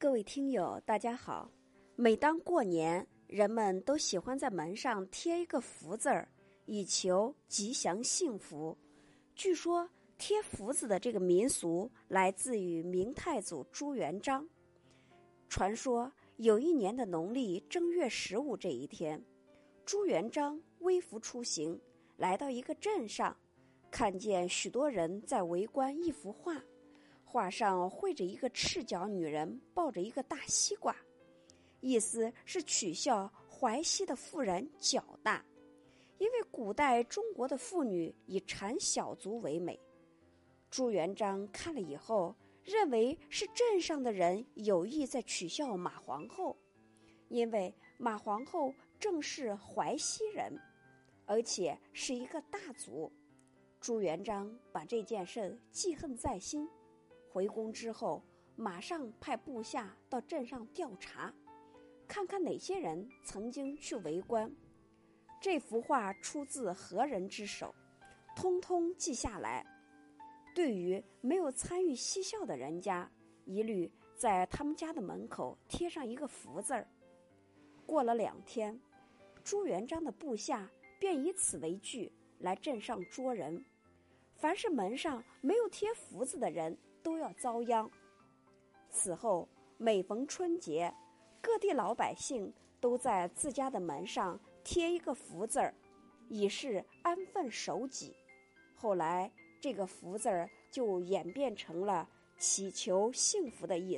各位听友，大家好。每当过年，人们都喜欢在门上贴一个福字儿，以求吉祥幸福。据说贴福字的这个民俗来自于明太祖朱元璋。传说有一年的农历正月十五这一天，朱元璋微服出行，来到一个镇上，看见许多人在围观一幅画。画上绘着一个赤脚女人抱着一个大西瓜，意思是取笑淮西的妇人脚大，因为古代中国的妇女以缠小足为美。朱元璋看了以后，认为是镇上的人有意在取笑马皇后，因为马皇后正是淮西人，而且是一个大族。朱元璋把这件事记恨在心。回宫之后，马上派部下到镇上调查，看看哪些人曾经去围观。这幅画出自何人之手，通通记下来。对于没有参与嬉笑的人家，一律在他们家的门口贴上一个福字儿。过了两天，朱元璋的部下便以此为据来镇上捉人，凡是门上没有贴福字的人。都要遭殃。此后，每逢春节，各地老百姓都在自家的门上贴一个福字儿，以示安分守己。后来，这个福字儿就演变成了祈求幸福的意